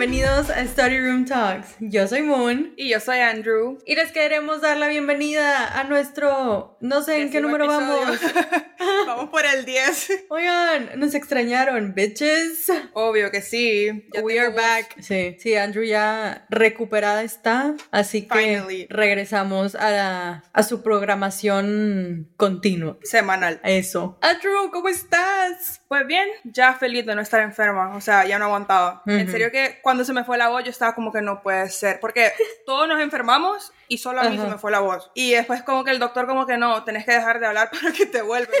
bienvenidos a Study Room Talks. Yo soy Moon. Y yo soy Andrew. Y les queremos dar la bienvenida a nuestro. No sé en qué número vamos. vamos por el 10. Oigan, nos extrañaron, bitches. Obvio que sí. We are back. Sí, sí, Andrew ya recuperada está. Así que regresamos a, a su programación continua. Semanal. Eso. Andrew, ¿cómo estás? Pues bien, ya feliz de no estar enferma. O sea, ya no aguantaba. En serio que cuando se me fue la voz yo estaba como que no puede ser. Porque todos nos enfermamos y solo a mí se me fue la voz. Y después como que el doctor como que no, tenés que dejar de hablar para que te vuelva.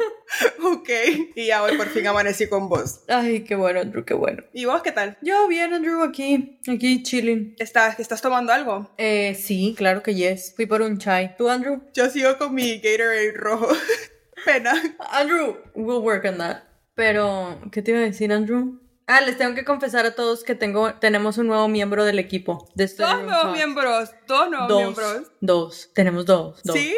ok. Y ya hoy por fin amanecí con vos. Ay, qué bueno, Andrew, qué bueno. ¿Y vos qué tal? Yo bien, Andrew, aquí, aquí chilling. ¿Estás, ¿Estás tomando algo? Eh, sí, claro que yes. Fui por un chai. ¿Tú, Andrew? Yo sigo con mi Gatorade rojo. Pena. Andrew, we'll work on that. Pero, ¿qué te iba a decir, Andrew? Ah, les tengo que confesar a todos que tengo, tenemos un nuevo miembro del equipo. De dos nuevos miembros, dos nuevos miembros. Dos, tenemos dos, dos. Sí.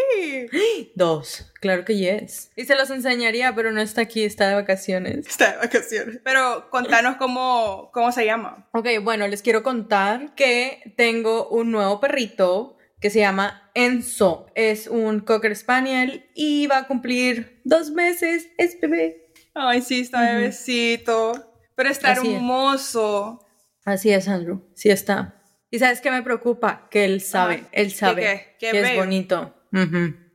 Dos, claro que yes. Y se los enseñaría, pero no está aquí, está de vacaciones. Está de vacaciones. Pero contanos cómo, cómo se llama. Ok, bueno, les quiero contar que tengo un nuevo perrito que se llama Enzo. Es un Cocker Spaniel y va a cumplir dos meses. Es bebé. Ay, sí, está bebecito. Pero está hermoso. Así es, Andrew. Sí está. ¿Y sabes qué me preocupa? Que él sabe, él sabe que es bonito.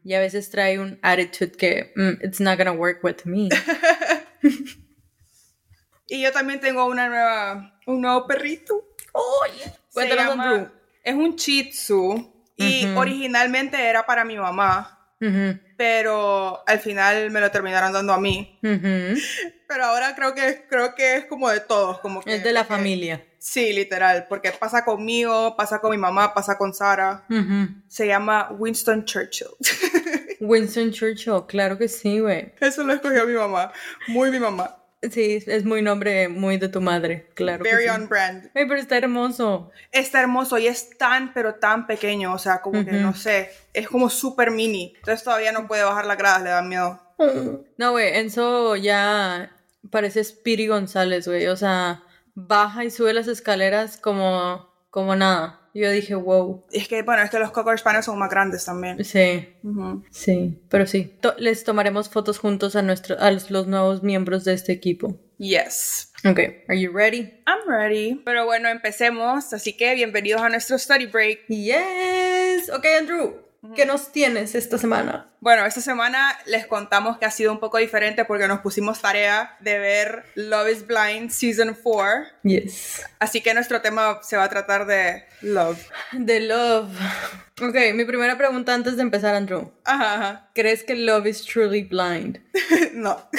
Y a veces trae un attitude que mm, it's not gonna work with me. y yo también tengo una nueva, un nuevo perrito. Oye, Andrew. Es un Shih Tzu y originalmente era para mi mamá pero al final me lo terminaron dando a mí. Pero ahora creo que, creo que es como de todos. Como que, es de la familia. Sí, literal, porque pasa conmigo, pasa con mi mamá, pasa con Sara. Se llama Winston Churchill. Winston Churchill, claro que sí, güey. Eso lo escogió mi mamá, muy mi mamá. Sí, es muy nombre muy de tu madre, claro. Very on brand. Ay, pero está hermoso. Está hermoso y es tan, pero tan pequeño, o sea, como que no sé, es como súper mini. Entonces todavía no puede bajar las gradas, le da miedo. No, güey, Enzo ya parece Spiri González, güey. O sea, baja y sube las escaleras como, como nada. Yo dije, wow. Es que, bueno, es que los Cocker Spaniels son más grandes también. Sí, sí, pero sí. les tomaremos fotos juntos a, nuestro, a los, nuevos miembros de este equipo. Yes. Ok, are you ready? I'm ready. Pero bueno, empecemos. Así que bienvenidos a nuestro study break. Yes. Ok, Andrew. ¿Qué nos tienes esta semana? Bueno, esta semana les contamos que ha sido un poco diferente porque nos pusimos tarea de ver Love is Blind Season 4. Yes. Así que nuestro tema se va a tratar de love. De love. Ok, mi primera pregunta antes de empezar, Andrew. Ajá. ¿Crees que love is truly blind? no.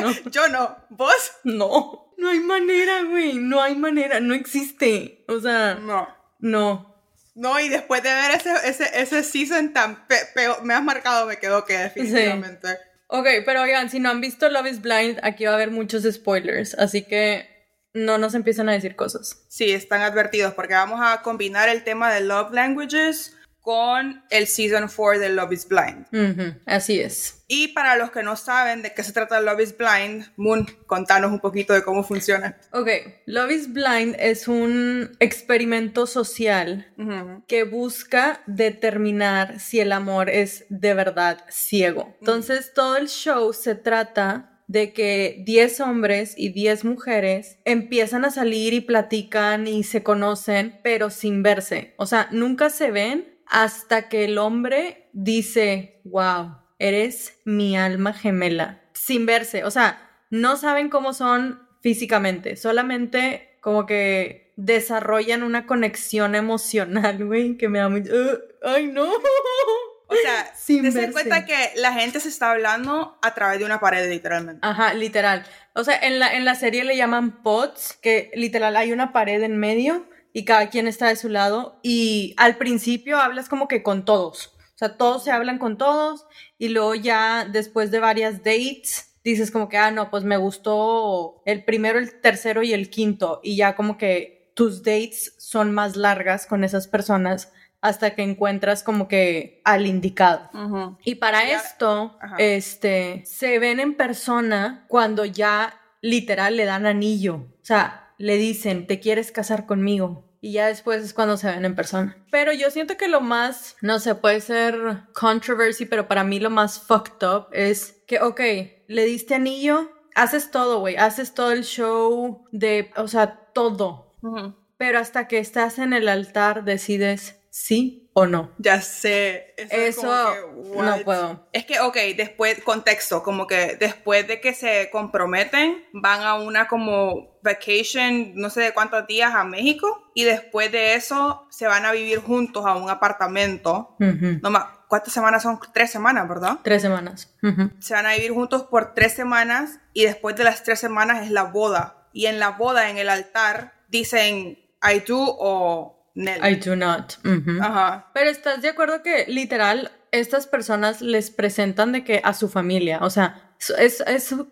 no. Yo no. ¿Vos? No. No hay manera, güey. No hay manera. No existe. O sea. No. No. No, y después de ver ese, ese, ese season tan peor, me has marcado, me quedo que definitivamente. Ok, pero oigan, si no han visto Love is Blind, aquí va a haber muchos spoilers, así que no nos empiezan a decir cosas. Sí, están advertidos porque vamos a combinar el tema de Love Languages con el Season 4 de Love is Blind. Así es. Y para los que no saben de qué se trata Love is Blind, Moon, contanos un poquito de cómo funciona. Ok, Love is Blind es un experimento social que busca determinar si el amor es de verdad ciego. Entonces, todo el show se trata de que 10 hombres y 10 mujeres empiezan a salir y platican y se conocen, pero sin verse. O sea, nunca se ven hasta que el hombre dice, wow, eres mi alma gemela, sin verse. O sea, no saben cómo son físicamente, solamente como que desarrollan una conexión emocional, güey, que me da muy... Uh, ¡Ay, no! O sea, Sin das cuenta que la gente se está hablando a través de una pared, literalmente. Ajá, literal. O sea, en la, en la serie le llaman pods, que literal hay una pared en medio y cada quien está de su lado y al principio hablas como que con todos. O sea, todos se hablan con todos y luego ya después de varias dates dices como que, ah, no, pues me gustó el primero, el tercero y el quinto y ya como que tus dates son más largas con esas personas hasta que encuentras como que al indicado. Y para esto, este, se ven en persona cuando ya literal le dan anillo. O sea, le dicen, ¿te quieres casar conmigo? Y ya después es cuando se ven en persona. Pero yo siento que lo más, no sé, puede ser controversy, pero para mí lo más fucked up es que, ok, le diste anillo, haces todo, güey, haces todo el show de, o sea, todo. Pero hasta que estás en el altar decides sí o no. Ya sé. Eso, no puedo. Es que, ok, después, contexto, como que después de que se comprometen, van a una como vacation, no sé de cuántos días a México, y después de eso se van a vivir juntos a un apartamento. no más, ¿Cuántas semanas son? Tres semanas, ¿verdad? Tres semanas. Se van a vivir juntos por tres semanas y después de las tres semanas es la boda. Y en la boda, en el altar, dicen I do o I do not. Ajá. Pero estás de acuerdo que literal estas personas les presentan de que a su familia, o sea, es,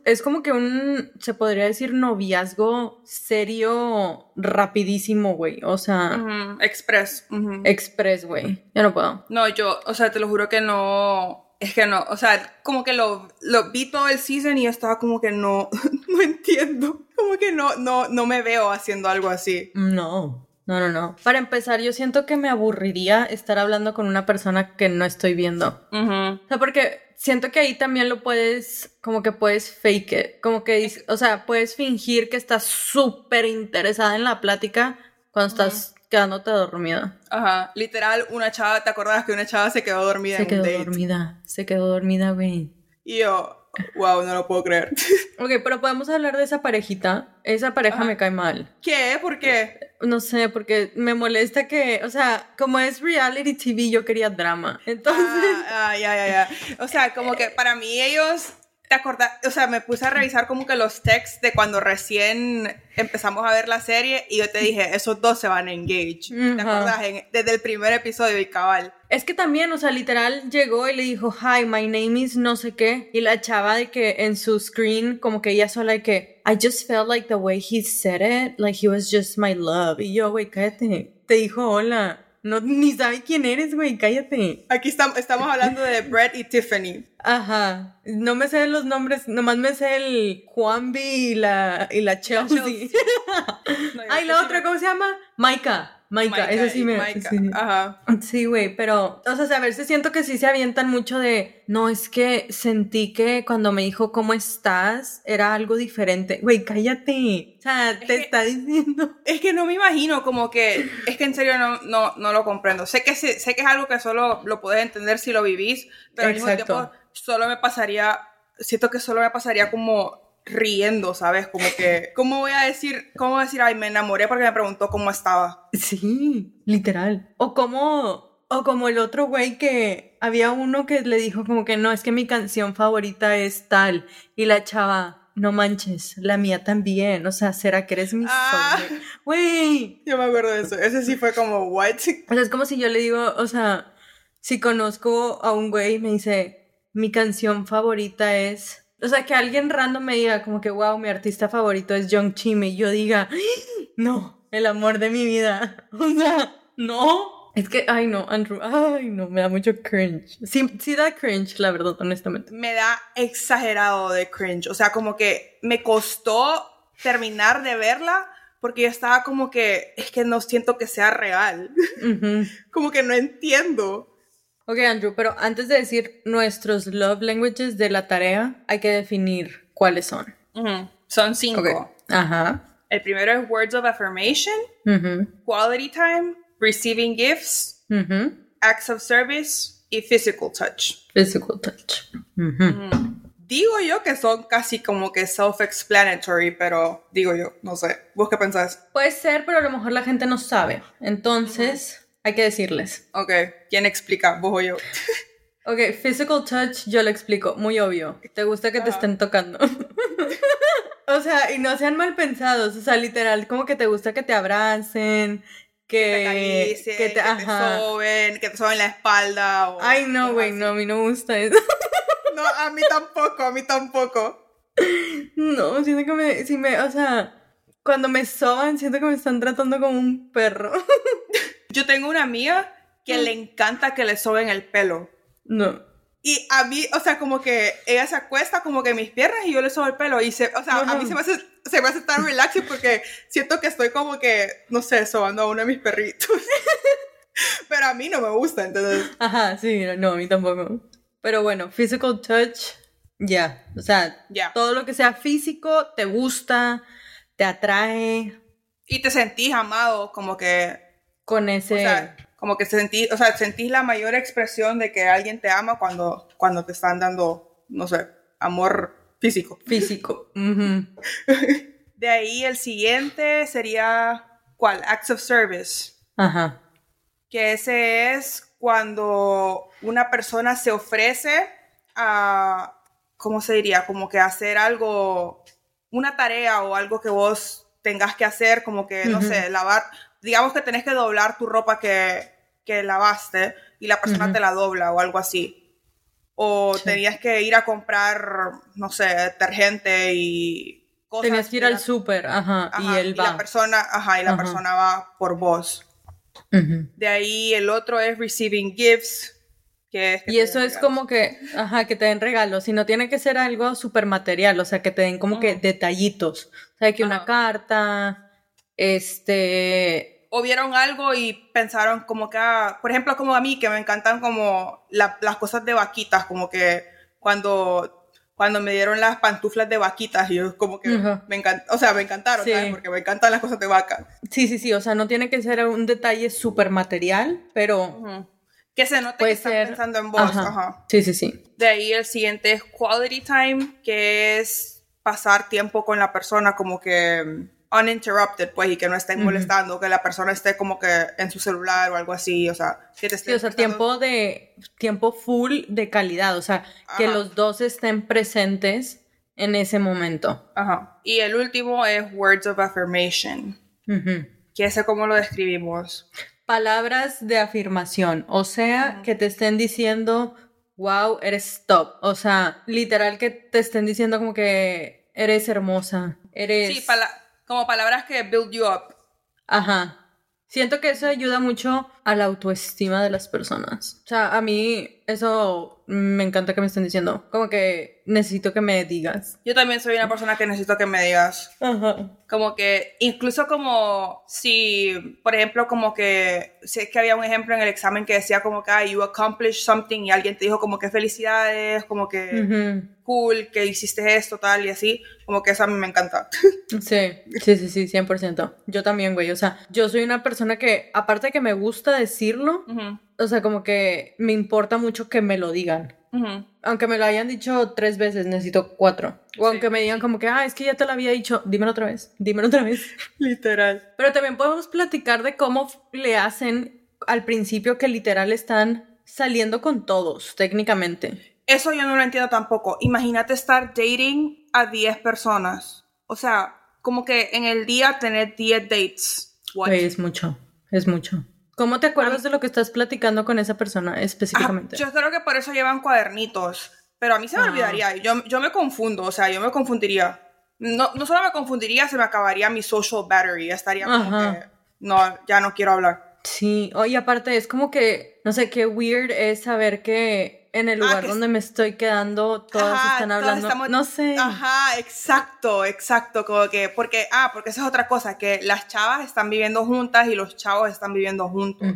es, como que un, se podría decir, noviazgo serio, rapidísimo, güey. O sea. Express. Express, güey. Yo no puedo. No, yo, o sea, te lo juro que no. Es que no, o sea, como que lo, lo vi todo el season y yo estaba como que no, no entiendo. Como que no, no, no me veo haciendo algo así. No. No, no, no. Para empezar, yo siento que me aburriría estar hablando con una persona que no estoy viendo. O sea, porque siento que ahí también lo puedes, como que puedes fake it. Como que, o sea, puedes fingir que estás súper interesada en la plática cuando estás quedándote dormida. Ajá. Literal, una chava, ¿te acordabas que una chava se quedó dormida se quedó dormida. Se quedó dormida, güey. Y yo, Wow, no lo puedo creer. Ok, pero podemos hablar de esa parejita. Esa pareja me cae mal. ¿Qué? ¿Por qué? No sé, porque me molesta que, o sea, como es reality TV, yo quería drama. Entonces. Ah, ah ya, ya, ya. O sea, como que para mí ellos ¿Te acordás? O sea, me puse a revisar como que los texts de cuando recién empezamos a ver la serie y yo te dije, esos dos se van a engage. ¿Te acordás? desde el primer episodio y cabal. Es que también, o sea, literal llegó y le dijo, hi, my name is no sé qué. Y la chava de que en su screen, como que ella sola de que, I just felt like the way he said it, like he was just my love. Y yo, güey, cállate. Te dijo hola. No, ni sabe quién eres, güey, cállate. Aquí estamos, estamos hablando de Brett y Tiffany. Ajá. No me sé los nombres, nomás me sé el Juanbi y la, y la Chelsea. Ay, la otra, ¿cómo se llama? Maika. Maika, eso sí me. Sí. Ajá. Sí, güey, pero. O sea, a veces siento que sí se avientan mucho de. No, es que sentí que cuando me dijo cómo estás era algo diferente. Güey, cállate. O sea, te está diciendo. Es que no me imagino, como que. Es que en serio no, no, no lo comprendo. Sé que, sé, sé que es algo que solo lo puedes entender si lo vivís, pero al mismo tiempo solo me pasaría. Siento que solo me pasaría como riendo, ¿sabes? Como que, ¿cómo voy a decir, cómo decir, ay, me enamoré porque me preguntó cómo estaba? Sí, literal. O como, o como el otro güey que había uno que le dijo como que no, es que mi canción favorita es tal. Y la chava, no manches, la mía también. O sea, ¿será que eres mi ah, Güey. Yo me acuerdo de eso. Ese sí fue como, what? O sea, es como si yo le digo, o sea, si conozco a un güey y me dice, mi canción favorita es o sea, que alguien random me diga como que, wow, mi artista favorito es Young Chime y yo diga, no, el amor de mi vida. O sea, no. Es que, ay no, Andrew, ay no, me da mucho cringe. Sí, sí da cringe, la verdad, honestamente. Me da exagerado de cringe. O sea, como que me costó terminar de verla porque yo estaba como que, es que no siento que sea real. como que no entiendo. Ok, Andrew, pero antes de decir nuestros love languages de la tarea, hay que definir cuáles son. Son cinco. Ajá. El primero es words of affirmation, quality time, receiving gifts, acts of service y physical touch. Physical touch. Digo yo que son casi como que self-explanatory, pero digo yo, no sé. ¿Vos qué pensás? Puede ser, pero a lo mejor la gente no sabe. Entonces, hay que decirles. Ok, ¿quién explica? ¿Vos o yo? ok, physical touch, yo lo explico, muy obvio. ¿Te gusta que te estén tocando? o sea, y no sean mal pensados, o sea, literal, como que te gusta que te abracen, que, que te, que te, soben, que te soben la espalda. Ay, no, güey, no, a mí no me gusta eso. no, a mí tampoco, a mí tampoco. No, siento que me, si me, o sea, cuando me soban, siento que me están tratando como un perro. Yo tengo una amiga que le encanta que le soben el pelo. No. Y a mí, o sea, como que ella se acuesta como que mis piernas y yo le sobo el pelo. Y se, o sea, a mí se me hace se me hace tan relaxing porque siento que estoy como que, no sé, sobando a uno de mis perritos. Pero a mí no me gusta, entonces. Ajá, sí, no, a mí tampoco. Pero bueno, physical touch, ya. O sea, todo lo que sea físico te gusta, te atrae. Y te sentís amado, como que. Con ese. O sea, como que sentís, o sea, sentís la mayor expresión de que alguien te ama cuando, cuando te están dando, no sé, amor físico. Físico. De ahí el siguiente sería, ¿cuál? Acts of Service. Ajá. Que ese es cuando una persona se ofrece a, ¿cómo se diría? Como que hacer algo, una tarea o algo que vos tengas que hacer, como que, no sé, lavar, digamos que tenés que doblar tu ropa que, que lavaste y la persona te la dobla o algo así o tenías que ir a comprar, no sé, detergente y cosas. Tenías que ir al súper, ajá, y él va. la persona, ajá, y la persona va por vos. De ahí el otro es receiving gifts. Que y eso es como que, ajá, que te den regalos, y no tiene que ser algo súper material, o sea, que te den como que detallitos, o sea, que una carta, este, o vieron algo y pensaron como que, ah, por ejemplo, como a mí, que me encantan como las cosas de vaquitas, como que cuando, cuando me dieron las pantuflas de vaquitas, yo como que me encanta, o sea, me encantaron, ¿sabes? Porque me encantan las cosas de vaca. Sí, sí, sí, o sea, no tiene que ser un detalle súper material, pero... Que se note que están pensando en vos. Ajá. Sí, sí, sí. De ahí el siguiente es quality time, que es pasar tiempo con la persona, como que uninterrupted, pues, y que no estén molestando, que la persona esté como que en su celular o algo así, o sea, que te esté... Sí, o sea, tiempo de, tiempo full de calidad, o sea, que los dos estén presentes en ese momento. Ajá. Y el último es words of affirmation. Que ese cómo lo describimos. Palabras de afirmación, o sea, que te estén diciendo, wow, eres top, o sea, literal que te estén diciendo como que eres hermosa, eres... Sí, como palabras que build you up. Ajá. Siento que eso ayuda mucho a la autoestima de las personas. O sea, a mí eso me encanta que me estén diciendo. Como que necesito que me digas. Yo también soy una persona que necesito que me digas. Ajá. Como que, incluso como si, por ejemplo, como que, sé que había un ejemplo en el examen que decía como que, ah, you accomplished something y alguien te dijo como que felicidades, como que cool, que hiciste esto, tal y así. Como que eso a mí me encanta. Sí, sí, sí, sí, 100%. Yo también, güey. O sea, yo soy una persona que, aparte de que me gusta decirlo, o sea, como que me importa mucho que me lo digan. Aunque me lo hayan dicho tres veces, necesito cuatro. O aunque me digan como que, ah, es que ya te lo había dicho, dímelo otra vez, dímelo otra vez. literal. Pero también podemos platicar de cómo le hacen al principio que literal están saliendo con todos, técnicamente. Eso yo no lo entiendo tampoco. Imagínate estar dating a 10 personas. O sea, como que en el día tener 10 dates. Es mucho, es mucho. ¿Cómo te acuerdas de lo que estás platicando con esa persona específicamente? yo creo que por eso llevan cuadernitos, pero a mí se me olvidaría, yo, yo me confundo, o sea, yo me confundiría. No, no solo me confundiría, se me acabaría mi social battery, estaría como que, no, ya no quiero hablar. Sí, oye, aparte es como que, no sé, qué weird es saber que en el ah, lugar donde me estoy quedando, todos están hablando. No sé. Ajá, exacto, exacto. Como que, porque, ah, porque esa es otra cosa, que las chavas están viviendo juntas y los chavos están viviendo juntos.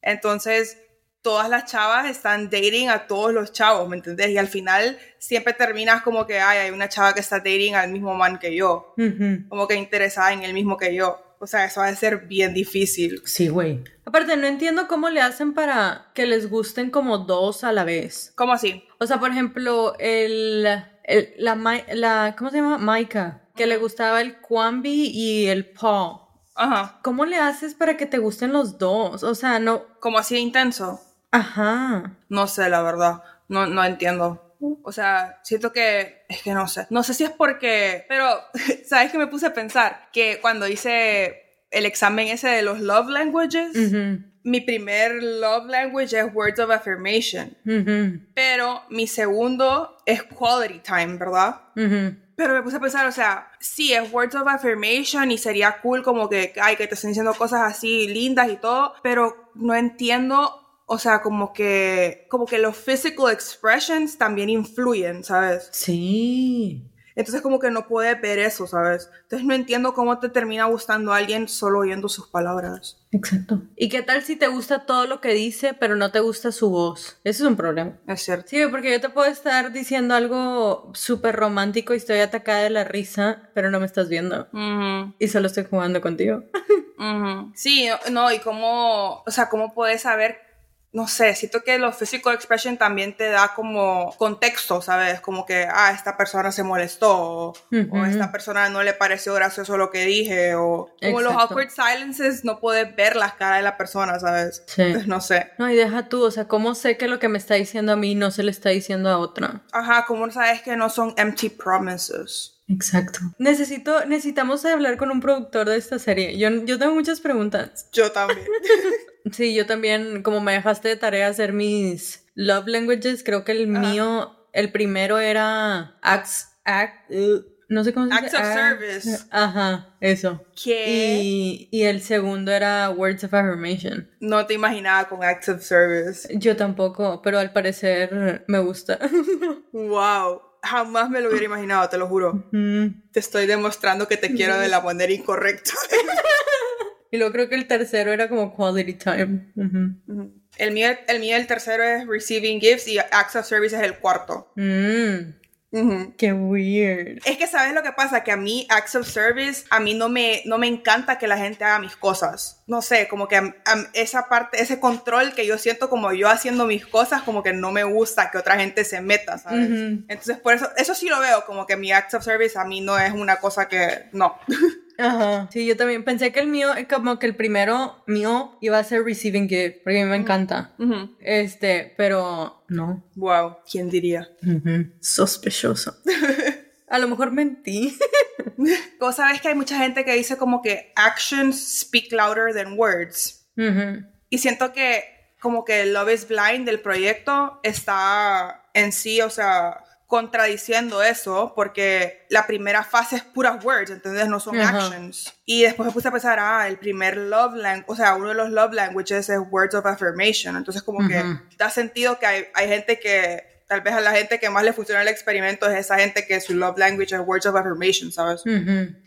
Entonces, todas las chavas están dating a todos los chavos, ¿me entendés? Y al final siempre terminas como que, ay, hay una chava que está dating al mismo man que yo. Como que interesada en el mismo que yo. O sea, eso va a ser bien difícil. Sí, güey. Aparte, no entiendo cómo le hacen para que les gusten como dos a la vez. ¿Cómo así? O sea, por ejemplo, el, la, la, ¿cómo se llama? Maika, que le gustaba el Kwambi y el Paul. Ajá. ¿Cómo le haces para que te gusten los dos? O sea, no... Como así intenso. Ajá. No sé, la verdad. No, no entiendo. O sea, siento que, es que no sé, no sé si es porque, pero, ¿sabes qué me puse a pensar? Que cuando hice el examen ese de los love languages, mi primer love language es words of affirmation, pero mi segundo es quality time, ¿verdad? Pero me puse a pensar, o sea, sí, es words of affirmation y sería cool como que, ay, que te estén diciendo cosas así lindas y todo, pero no entiendo o sea, como que, como que los physical expressions también influyen, ¿sabes? Sí. Entonces como que no puedes ver eso, ¿sabes? Entonces no entiendo cómo te termina gustando a alguien solo oyendo sus palabras. Exacto. ¿Y qué tal si te gusta todo lo que dice, pero no te gusta su voz? Eso es un problema. Es cierto. Sí, porque yo te puedo estar diciendo algo súper romántico y estoy atacada de la risa, pero no me estás viendo. Y solo estoy jugando contigo. Sí, no, y cómo, o sea, cómo puedes saber no sé, siento que lo physical expression también te da como contexto, ¿sabes? Como que, ah, esta persona se molestó, o, esta persona no le pareció gracioso lo que dije, o como los awkward silences, no puedes ver las caras de la persona, ¿sabes? Sí. Entonces, no sé. No, y deja tú, o sea, ¿cómo sé que lo que me está diciendo a mí no se le está diciendo a otra? Ajá, ¿cómo sabes que no son empty promises? Exacto. Necesito, necesitamos hablar con un productor de esta serie. Yo, yo tengo muchas preguntas. Yo también. sí, yo también, como me dejaste de tarea hacer mis love languages, creo que el mío, el primero era acts, act, uh, no sé cómo se dice. Acts of service. Ajá, eso. ¿Qué? Y, y, el segundo era words of affirmation. No te imaginaba con acts of service. Yo tampoco, pero al parecer me gusta. wow jamás me lo hubiera imaginado, te lo juro. Te estoy demostrando que te quiero de la manera incorrecta. y luego creo que el tercero era como quality time. El, mío, el mío, el tercero es receiving gifts y acts of service es el cuarto. Mm. Qué weird. Es que sabes lo que pasa, que a mí acts of service, a mí no me, no me encanta que la gente haga mis cosas. No sé, como que esa parte, ese control que yo siento como yo haciendo mis cosas, como que no me gusta que otra gente se meta, ¿sabes? Entonces por eso, eso sí lo veo, como que mi acts of service a mí no es una cosa que, no. Ajá. Sí, yo también pensé que el mío, como que el primero mío iba a ser receiving gift, porque a mí me encanta. Este, pero no. Wow, ¿quién diría? Sospechoso. a lo mejor mentí. Como sabes que hay mucha gente que dice como que actions speak louder than words. Y siento que como que Love is Blind del proyecto está en sí, o sea, contradiciendo eso porque la primera fase es puras words, ¿entendés? No son actions. Y después me puse a pensar, ah, el primer love language, o sea, uno de los love languages es words of affirmation. Entonces como que da sentido que hay, hay, gente que, tal vez a la gente que más le funciona el experimento es esa gente que su love language es words of affirmation, ¿sabes?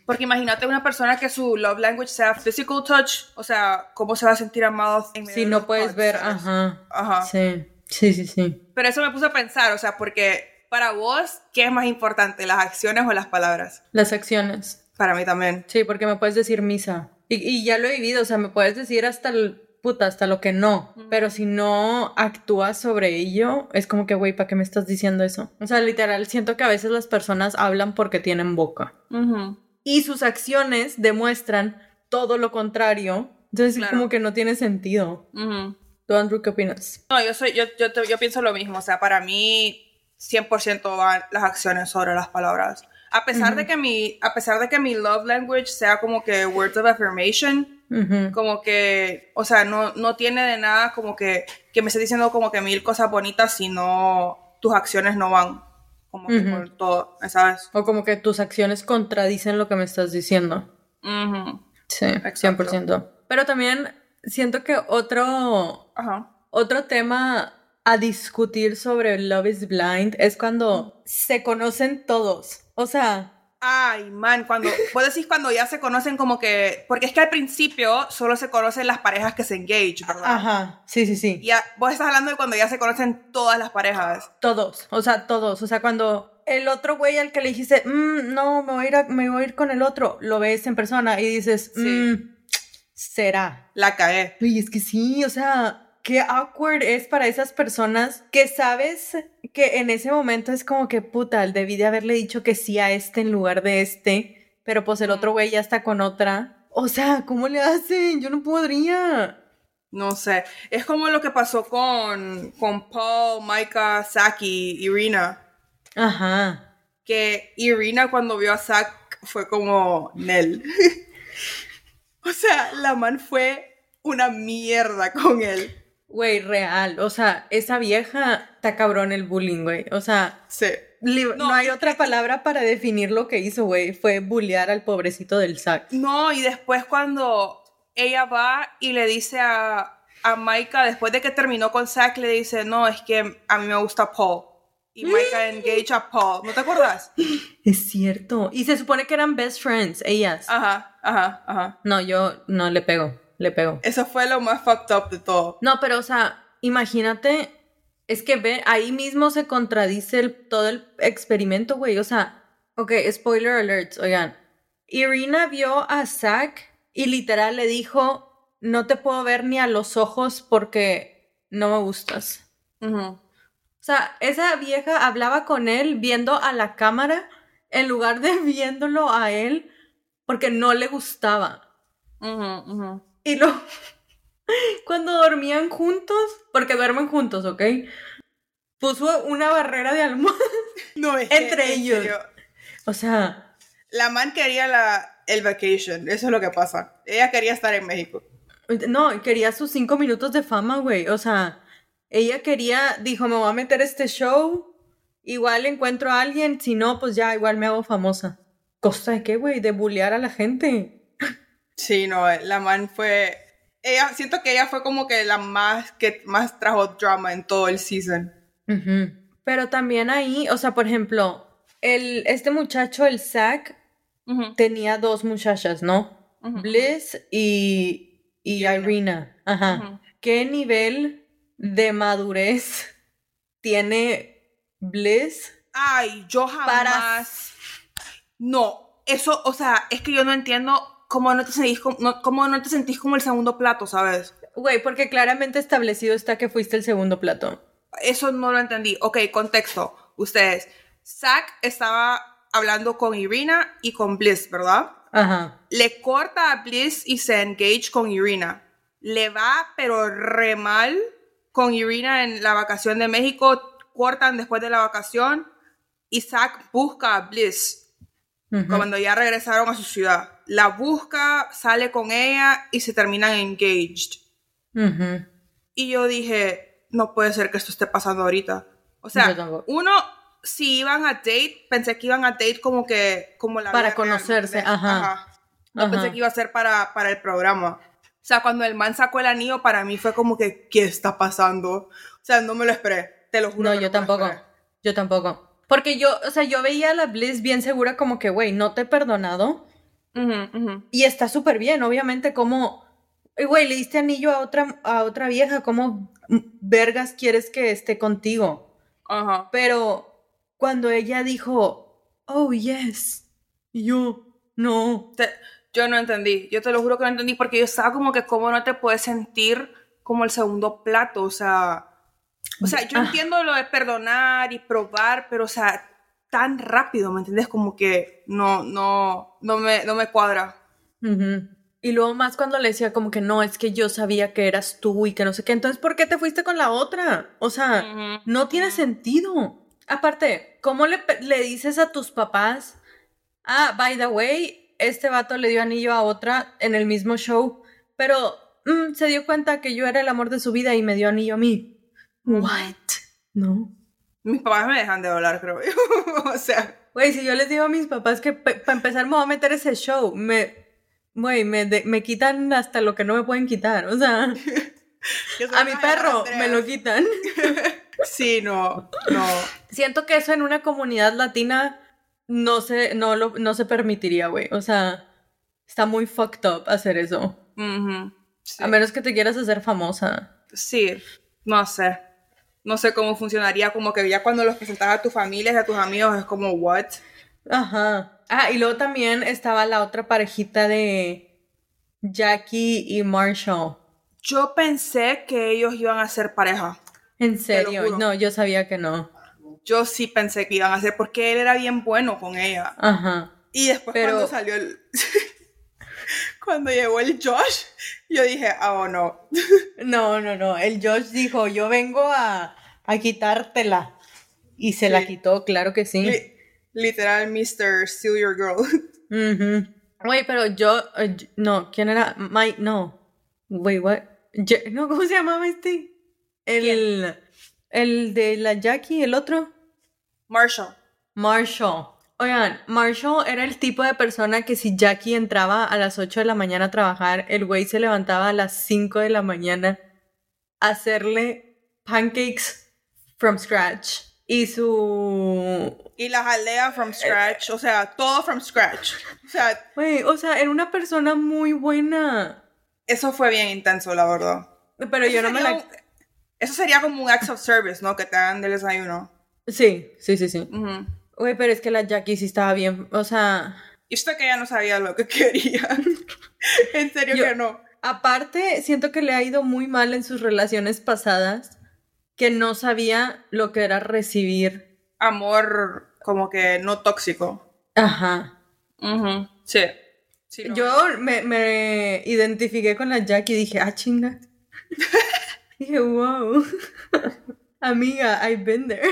Porque imagínate una persona que su love language sea physical touch, o sea, ¿cómo se va a sentir amado? En si no puedes ver, ajá. Ajá. Sí. Sí, sí, sí. Pero eso me puse a pensar, o sea, porque para vos, ¿qué es más importante, las acciones o las palabras? Las acciones. Para mí también. Sí, porque me puedes decir misa. Y, ya lo he vivido, o sea, me puedes decir hasta el puta, hasta lo que no. Pero si no actúas sobre ello, es como que, güey, ¿para qué me estás diciendo eso? O sea, literal, siento que a veces las personas hablan porque tienen boca. Y sus acciones demuestran todo lo contrario. Entonces, como que no tiene sentido. ¿Tú, Andrew, qué opinas? No, yo, soy, yo, yo, yo pienso lo mismo. O sea, para mí, 100% van las acciones sobre las palabras. A pesar, de que mi, a pesar de que mi love language sea como que words of affirmation, como que, o sea, no, no tiene de nada como que, que me esté diciendo como que mil cosas bonitas, sino tus acciones no van como que por todo, ¿sabes? O como que tus acciones contradicen lo que me estás diciendo. Sí, 100%. Pero también siento que otro, otro tema a discutir sobre Love is Blind es cuando se conocen todos. O sea. Ay, man, cuando. Puedo decir cuando ya se conocen como que. Porque es que al principio solo se conocen las parejas que se engage, ¿verdad? Ajá. Sí, sí, sí. Ya, vos estás hablando de cuando ya se conocen todas las parejas. Todos. O sea, todos. O sea, cuando el otro güey al que le dijiste, mm, no, me voy, a ir me voy a ir con el otro, lo ves en persona y dices, mm, será. La cae. Y es que sí, o sea qué awkward es para esas personas que sabes que en ese momento es como que puta, debí de haberle dicho que sí a este en lugar de este, pero pues el otro güey ya está con otra. O sea, ¿cómo le hacen? Yo no podría. No sé. Es como lo que pasó con, con Paul, Micah, Saki, Irina. Ajá. Que Irina cuando vio a Zack fue como Nel. o sea, la man fue una mierda con él. Güey, real. O sea, esa vieja está cabrón el bullying, güey. O sea, sí. no, hay otra palabra para definir lo que hizo, güey. Fue bullear al pobrecito del sac. No, y después cuando ella va y le dice a, a Maika, después de que terminó con Zack, le dice, no, es que a mí me gusta Paul. y Micah engage a Paul. ¿No te acuerdas? Es cierto. Y se supone que eran best friends, ellas. Ajá, ajá, ajá. No, yo no le pego, le pego. Eso fue lo más fucked up de todo. No, pero o sea, imagínate, es que ve, ahí mismo se contradice el, todo el experimento, güey. O sea, ok, spoiler alert, oigan. Irina vio a Zack y literal le dijo, no te puedo ver ni a los ojos porque no me gustas. O sea, esa vieja hablaba con él viendo a la cámara en lugar de viéndolo a él porque no le gustaba. Y lo... Cuando dormían juntos, porque duermen juntos, ¿ok? Puso una barrera de almohada no, es entre ellos. O sea... La man quería la, el vacation, eso es lo que pasa. Ella quería estar en México. No, quería sus cinco minutos de fama, güey. O sea, ella quería, dijo, me voy a meter este show, igual encuentro a alguien, si no, pues ya, igual me hago famosa. ¿Costa de qué, güey? De bullear a la gente. Sí, no, la man fue... Ella, siento que ella fue como que la más que más trajo drama en todo el season. Pero también ahí, o sea, por ejemplo, el, este muchacho, el Zack, tenía dos muchachas, ¿no? Bliss y, y Irina. Ajá. ¿Qué nivel de madurez tiene Bliss? Ay, yo jamás. No, eso, o sea, es que yo no entiendo cómo no te sentís como, no, cómo no te sentís como el segundo plato, ¿sabes? Güey, porque claramente establecido está que fuiste el segundo plato. Eso no lo entendí. Ok, contexto. Ustedes. Zack estaba hablando con Irina y con Bliss, ¿verdad? Ajá. Le corta a Bliss y se engage con Irina. Le va, pero re mal con Irina en la vacación de México. Cortan después de la vacación y Zack busca a Bliss cuando ya regresaron a su ciudad. La busca, sale con ella y se terminan engaged. Y yo dije, no puede ser que esto esté pasando ahorita. O sea, uno, si iban a date, pensé que iban a date como que, como la Para conocerse, ajá. No pensé que iba a ser para, para el programa. O sea, cuando el man sacó el anillo, para mí fue como que, ¿qué está pasando? O sea, no me lo esperé, te lo juro. No, yo tampoco. Yo tampoco. Porque yo, o sea, yo veía a la Bliss bien segura como que, güey, no te he perdonado. Y está súper bien, obviamente, como, güey, le diste anillo a otra, a otra vieja, ¿cómo vergas quieres que esté contigo? Ajá. Pero cuando ella dijo, oh, yes, yo, no. yo no entendí, yo te lo juro que no entendí porque yo estaba como que, ¿cómo no te puedes sentir como el segundo plato? O sea o sea, yo ah. entiendo lo de perdonar y probar, pero o sea, tan rápido, ¿me entiendes? Como que no, no, no me, no me cuadra. Y luego más cuando le decía como que no, es que yo sabía que eras tú y que no sé qué, entonces ¿por qué te fuiste con la otra? O sea, no tiene sentido. Aparte, ¿cómo le, le dices a tus papás, ah, by the way, este vato le dio anillo a otra en el mismo show, pero mm, se dio cuenta que yo era el amor de su vida y me dio anillo a mí? What? No. Mis papás me dejan de hablar, creo yo. o sea. Güey, si yo les digo a mis papás que para empezar me voy a meter ese show, me. Güey, me, me quitan hasta lo que no me pueden quitar. O sea. a mi perro me lo quitan. sí, no, no. Siento que eso en una comunidad latina no se, no lo, no se permitiría, güey. O sea, está muy fucked up hacer eso. A menos que te quieras hacer famosa. Sí, no sé no sé cómo funcionaría, como que ya cuando los presentas a tu familia y a tus amigos es como, ¿what? Ajá. Ah, y luego también estaba la otra parejita de Jackie y Marshall. Yo pensé que ellos iban a ser pareja. ¿En serio? No, yo sabía que no. Yo sí pensé que iban a ser porque él era bien bueno con ella. Ajá. Y después cuando salió el... cuando llegó el Josh, yo dije, oh no. no, no, no. El Josh dijo, yo vengo a, quitártela. Y se la quitó, claro que sí. literal, Mr. Steal Your Girl. Güey, pero yo, eh, no, ¿quién era? Mike, no. Wait, what? no, ¿cómo se llamaba este? El, el de la Jackie, el otro. Marshall. Marshall. Oigan, Marshall era el tipo de persona que si Jackie entraba a las 8 de la mañana a trabajar, el güey se levantaba a las 5 de la mañana a hacerle pancakes from scratch. y su... Y la jalea from scratch, o sea, todo from scratch. O sea... Güey, o sea, era una persona muy buena. Eso fue bien intenso, la verdad. Pero yo no me la... eso sería como un act of service, ¿no? Que te hagan del desayuno. Sí, sí, sí, sí. Güey, pero es que la Jackie sí estaba bien, o sea... Y esto que ella no sabía lo que quería. en serio que no. Aparte, siento que le ha ido muy mal en sus relaciones pasadas, que no sabía lo que era recibir. Amor como que no tóxico. Ajá. Sí. Yo me, me, identifiqué con la Jackie y dije, ah, chinga. dije, wow. Amiga, I've been there.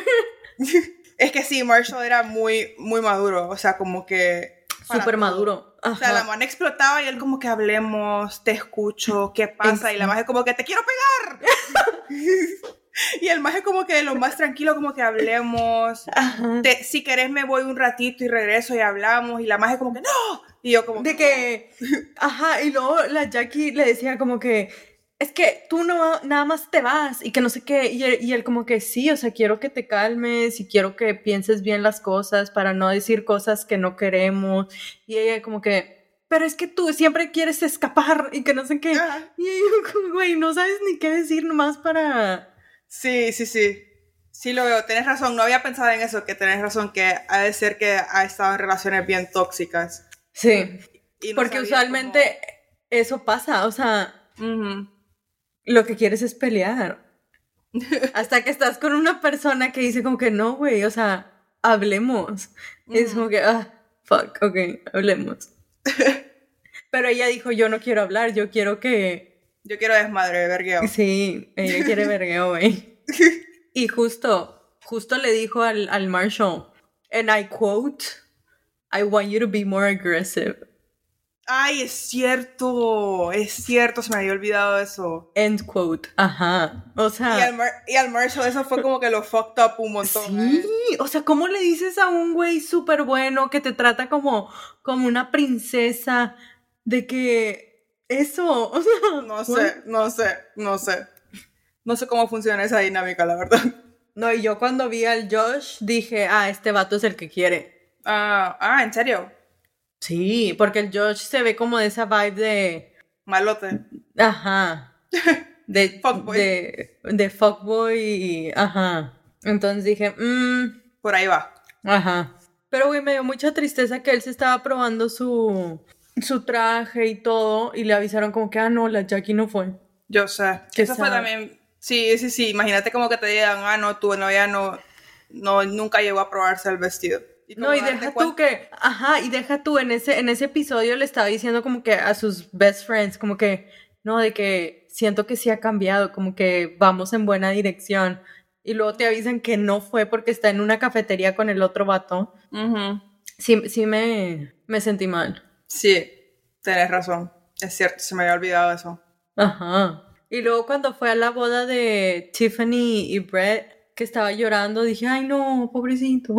Es que sí, Marshall era muy, muy maduro. O sea, como que. Súper maduro. O sea, la mano explotaba y él como que hablemos, te escucho, ¿qué pasa? Y la magia como que te quiero pegar. y el maje como que lo más tranquilo como que hablemos. si querés me voy un ratito y regreso y hablamos. Y la magia como que no. Y yo como de que, ajá, y luego la Jackie le decía como que es que tú no nada más te vas y que no sé qué, y él, y él, como que sí, o sea, quiero que te calmes y quiero que pienses bien las cosas para no decir cosas que no queremos, y ella como que, pero es que tú siempre quieres escapar y que no sé qué, y yo como, güey, no sabes ni qué decir nomás para... Sí, sí, sí. Sí lo veo, tienes razón, no había pensado en eso, que tenés razón, que ha de ser que ha estado en relaciones bien tóxicas. Sí, porque usualmente eso pasa, o sea lo que quieres es pelear. Hasta que estás con una persona que dice como que no, güey, o sea, hablemos. Es como que, ah, fuck, ok, hablemos. Pero ella dijo, yo no quiero hablar, yo quiero que... Yo quiero desmadre, vergueo. Sí, ella quiere vergueo, güey. y justo, justo le dijo al, al Marshall, and I quote, I want you to be more aggressive. Ay, es cierto, es cierto, se me había olvidado eso. End quote, ajá, o sea... Y al, Marshall eso fue como que lo fucked up un montón. Sí, ¿eh? o sea, ¿cómo le dices a un güey súper bueno que te trata como, como una princesa de que eso, o sea... No sé, no sé, no sé. No sé cómo funciona esa dinámica, la verdad. No, y yo cuando vi al Josh dije, ah, este vato es el que quiere. Ah, ah, ¿en serio? Sí, porque el Josh se ve como de esa vibe de... Malote. Ajá. De fuckboy. De, de fuckboy y... Ajá. Entonces dije, mmm... Por ahí va. Ajá. Pero, güey, me dio mucha tristeza que él se estaba probando su, su traje y todo y le avisaron como que, ah, no, la Jackie no fue. Yo sé. Eso fue también... Sí, sí, sí. Imagínate como que te digan, ah, no, tu novia no, no, nunca llegó a probarse el vestido no, y deja tú que, ajá, y deja tú, en ese, en ese episodio le estaba diciendo como que a sus best friends, como que, no, de que siento que sí ha cambiado, como que vamos en buena dirección. Y luego te avisan que no fue porque está en una cafetería con el otro vato. Sí, sí me, me sentí mal. Sí, tenés razón. Es cierto, se me había olvidado eso. Ajá. Y luego cuando fue a la boda de Tiffany y Brett, que estaba llorando, dije, ay no, pobrecito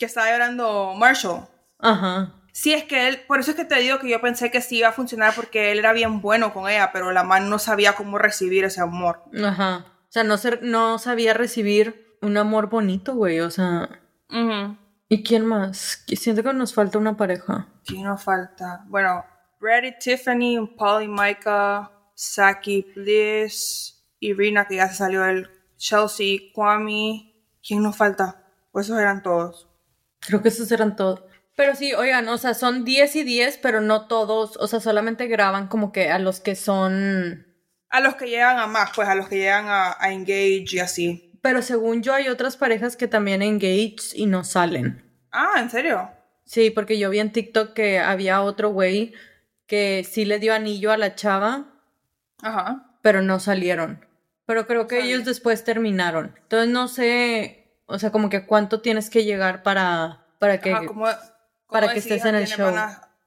que estaba llorando Marshall. Ajá. Sí, es que él, por eso es que te digo que yo pensé que sí iba a funcionar porque él era bien bueno con ella, pero la man no sabía cómo recibir ese amor. Ajá. O sea, no, ser, no sabía recibir un amor bonito, güey, o sea. ¿Y quién más? Siento que nos falta una pareja. ¿Quién nos falta? Bueno, Brady, Tiffany, Paul y Micah, Saki, Bliss, Irina, que ya se salió el Chelsea, Kwame. ¿Quién nos falta? Pues esos eran todos. Creo que esos eran todos. Pero sí, oigan, o sea, son 10 y 10, pero no todos, o sea, solamente graban como que a los que son... A los que llegan a más, pues a los que llegan a, engage y así. Pero según yo hay otras parejas que también engage y no salen. Ah, ¿en serio? Sí, porque yo vi en TikTok que había otro güey que sí le dio anillo a la chava. Ajá. Pero no salieron. Pero creo que ellos después terminaron. Entonces no sé o sea, como que cuánto tienes que llegar para, para que, para que estés en el show.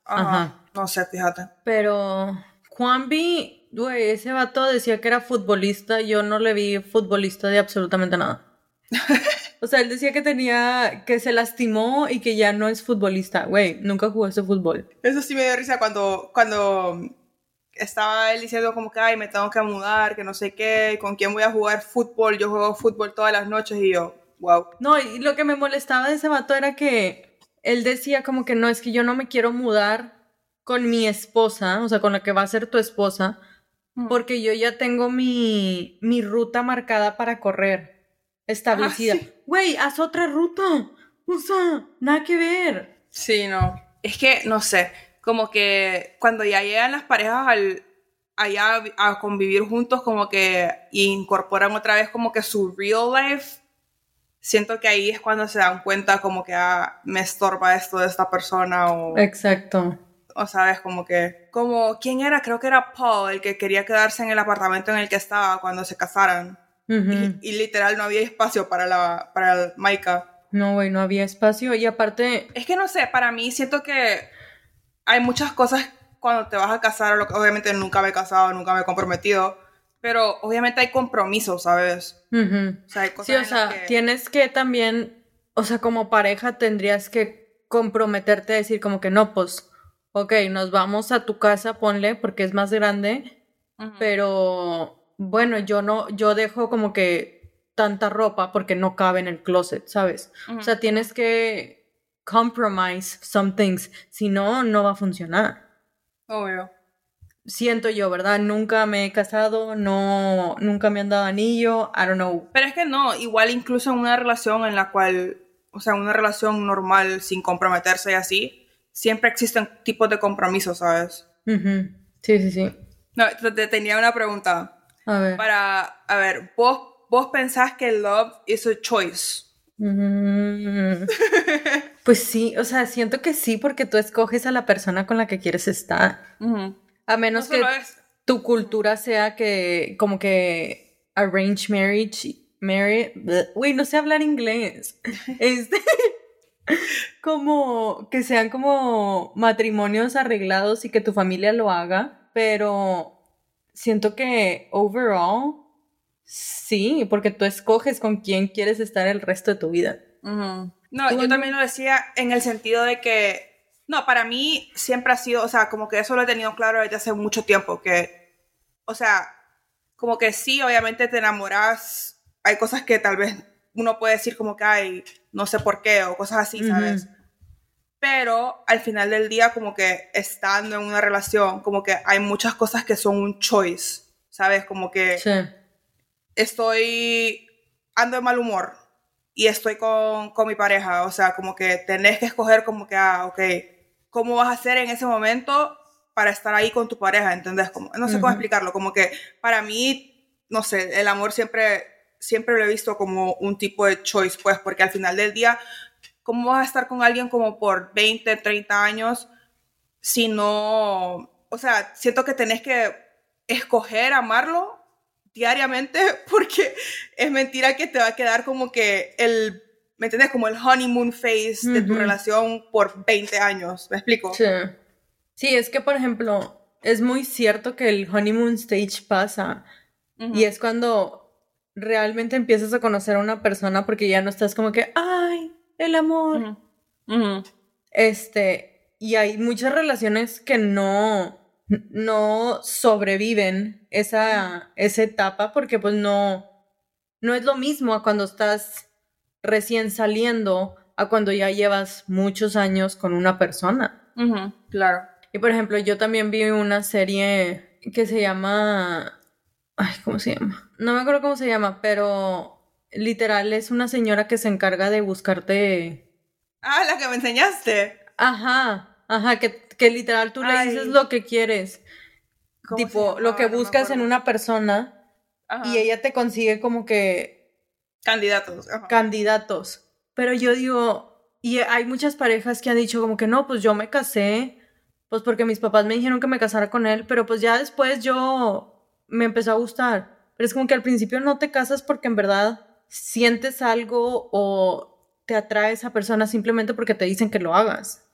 Ajá. No sé, fíjate. Pero Juanvi, güey, ese vato decía que era futbolista. Yo no le vi futbolista de absolutamente nada. o sea, él decía que tenía, que se lastimó y que ya no es futbolista. Güey, nunca jugó ese fútbol. Eso sí me dio risa cuando, cuando estaba él diciendo como que, ay, me tengo que mudar, que no sé qué, con quién voy a jugar fútbol. Yo juego fútbol todas las noches y yo, wow. No, y lo que me molestaba de ese vato era que él decía como que no, es que yo no me quiero mudar con mi esposa, o sea, con la que va a ser tu esposa, porque yo ya tengo mi, mi ruta marcada para correr, establecida. Ah, Güey, haz otra ruta. O sea, nada que ver. Sí, no. Es que, no sé, como que cuando ya llegan las parejas al, allá a convivir juntos, como que incorporan otra vez como que su real life, siento que ahí es cuando se dan cuenta como que ah, me estorba esto de esta persona o... Exacto o sabes, como que, como, ¿quién era? Creo que era Paul, el que quería quedarse en el apartamento en el que estaba cuando se casaron. y, literal no había espacio para la, para Maika. No, güey, no había espacio y aparte... Es que no sé, para mí siento que hay muchas cosas cuando te vas a casar, obviamente nunca me he casado, nunca me he comprometido, pero obviamente hay compromisos, ¿sabes? O sea, hay cosas sí, o sea, tienes que también, o sea, como pareja tendrías que comprometerte a decir como que no, pues ok, nos vamos a tu casa, ponle, porque es más grande, pero bueno, yo no, yo dejo como que tanta ropa porque no cabe en el closet, ¿sabes? O sea, tienes que compromise some things, si no, no va a funcionar. Obvio. Siento yo, ¿verdad? Nunca me he casado, no, nunca me han dado anillo, I don't know. Pero es que no, igual incluso en una relación en la cual, o sea, una relación normal sin comprometerse y así, siempre existen tipos de compromisos, ¿sabes? Sí, sí, sí. No, te tenía una pregunta. A ver. Para, a ver, vos, vos pensás que love is a choice. Mm. pues sí, o sea, siento que sí, porque tú escoges a la persona con la que quieres estar. A menos que tu cultura sea que, como que, arrange marriage, marry, uy, no sé hablar inglés. Este, como que sean como matrimonios arreglados y que tu familia lo haga, pero siento que overall sí, porque tú escoges con quién quieres estar el resto de tu vida. No, yo también lo decía en el sentido de que, no, para mí siempre ha sido, o sea, como que eso lo he tenido claro desde hace mucho tiempo, que, o sea, como que sí, obviamente te enamoras, hay cosas que tal vez uno puede decir como que hay, no sé por qué o cosas así, ¿sabes? Pero al final del día, como que estando en una relación, como que hay muchas cosas que son un choice, ¿sabes? Como que estoy, ando de mal humor y estoy con, con mi pareja, o sea, como que tenés que escoger como que, ah, ok, ¿cómo vas a hacer en ese momento para estar ahí con tu pareja? ¿Entendés? Como, no sé cómo explicarlo, como que para mí, no sé, el amor siempre siempre lo he visto como un tipo de choice, pues, porque al final del día, ¿cómo vas a estar con alguien como por 20, 30 años si no, o sea, siento que tenés que escoger amarlo diariamente porque es mentira que te va a quedar como que el, ¿me entiendes? Como el honeymoon phase de tu relación por 20 años, ¿me explico? Sí. Sí, es que, por ejemplo, es muy cierto que el honeymoon stage pasa y es cuando realmente empiezas a conocer a una persona porque ya no estás como que, ay, el amor. Este, y hay muchas relaciones que no, no sobreviven esa, esa etapa porque pues no, no es lo mismo a cuando estás recién saliendo a cuando ya llevas muchos años con una persona. Claro. Y por ejemplo, yo también vi una serie que se llama Ay, ¿cómo se llama? No me acuerdo cómo se llama, pero literal es una señora que se encarga de buscarte. Ah, la que me enseñaste. Ajá, ajá, que, que literal tú le dices lo que quieres. Tipo, lo que buscas en una persona y ella te consigue como que. Candidatos. Candidatos. Pero yo digo, y hay muchas parejas que han dicho como que no, pues yo me casé, pues porque mis papás me dijeron que me casara con él, pero pues ya después yo me empezó a gustar. Pero es como que al principio no te casas porque en verdad sientes algo o te atrae esa persona simplemente porque te dicen que lo hagas.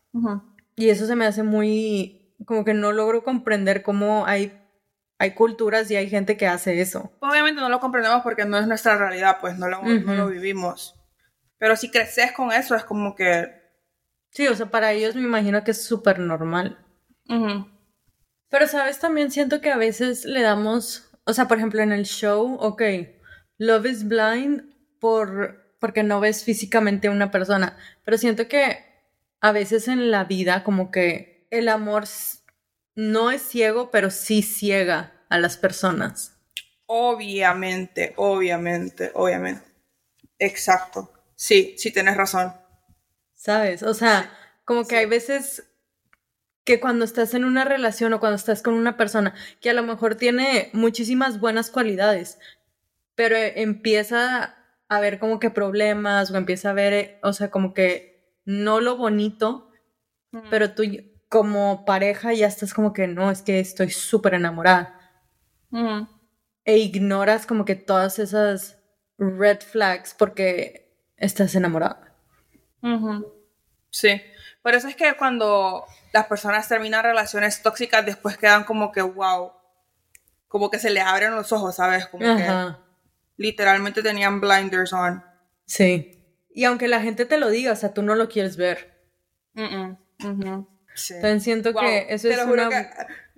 Y eso se me hace muy, como que no logro comprender cómo hay, hay culturas y hay gente que hace eso. Obviamente no lo comprendemos porque no es nuestra realidad, pues no lo, no lo vivimos. Pero si creces con eso es como que... Sí, o sea, para ellos me imagino que es súper normal. Pero, ¿sabes? También siento que a veces le damos, o sea, por ejemplo, en el show, ok, Love is Blind por porque no ves físicamente a una persona, pero siento que a veces en la vida como que el amor no es ciego, pero sí ciega a las personas. Obviamente, obviamente, obviamente. Exacto. Sí, sí tienes razón. ¿Sabes? O sea, como que hay veces que cuando estás en una relación o cuando estás con una persona que a lo mejor tiene muchísimas buenas cualidades, pero empieza a ver como que problemas o empieza a ver, o sea, como que no lo bonito, pero tú como pareja ya estás como que no, es que estoy súper enamorada. E ignoras como que todas esas red flags porque estás enamorada. Sí. Por eso es que cuando las personas terminan relaciones tóxicas, después quedan como que, wow, como que se le abren los ojos, ¿sabes? Como que literalmente tenían blinders on. Sí. Y aunque la gente te lo diga, o sea, tú no lo quieres ver. Entonces siento que eso es una...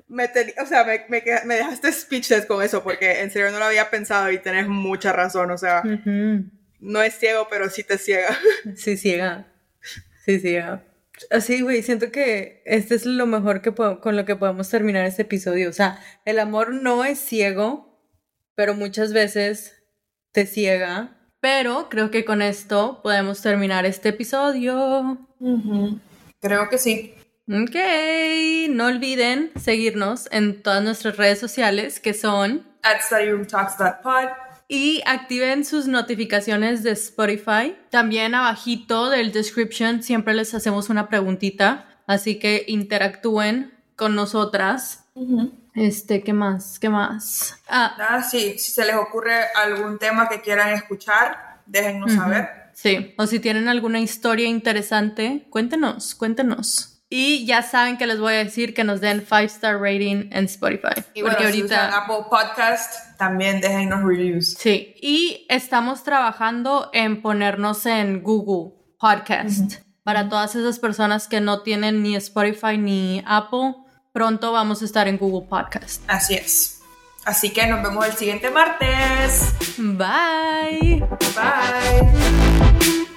me o sea, me, me, dejaste speechless con eso porque en serio no lo había pensado y tenés mucha razón, o sea, no es ciego, pero sí te ciega. Sí, ciega. Sí, ciega. Así, güey, siento que este es lo mejor que con lo que podemos terminar este episodio. O sea, el amor no es ciego, pero muchas veces te ciega. Pero creo que con esto podemos terminar este episodio. Creo que sí. Ok, no olviden seguirnos en todas nuestras redes sociales que son at studyroomtalks.pod y activen sus notificaciones de Spotify. También abajito del description siempre les hacemos una preguntita, así que interactúen con nosotras. Este, ¿qué más? ¿Qué más? Ah, Nada, sí, si se les ocurre algún tema que quieran escuchar, déjennos saber. Sí, o si tienen alguna historia interesante, cuéntenos, cuéntenos. Y ya saben que les voy a decir que nos den 5 star rating en Spotify. Y porque ahorita si Apple Podcast, también déjennos reviews. Sí, y estamos trabajando en ponernos en Google Podcast. Para todas esas personas que no tienen ni Spotify ni Apple, pronto vamos a estar en Google Podcast. Así es. Así que nos vemos el siguiente martes. Bye. Bye.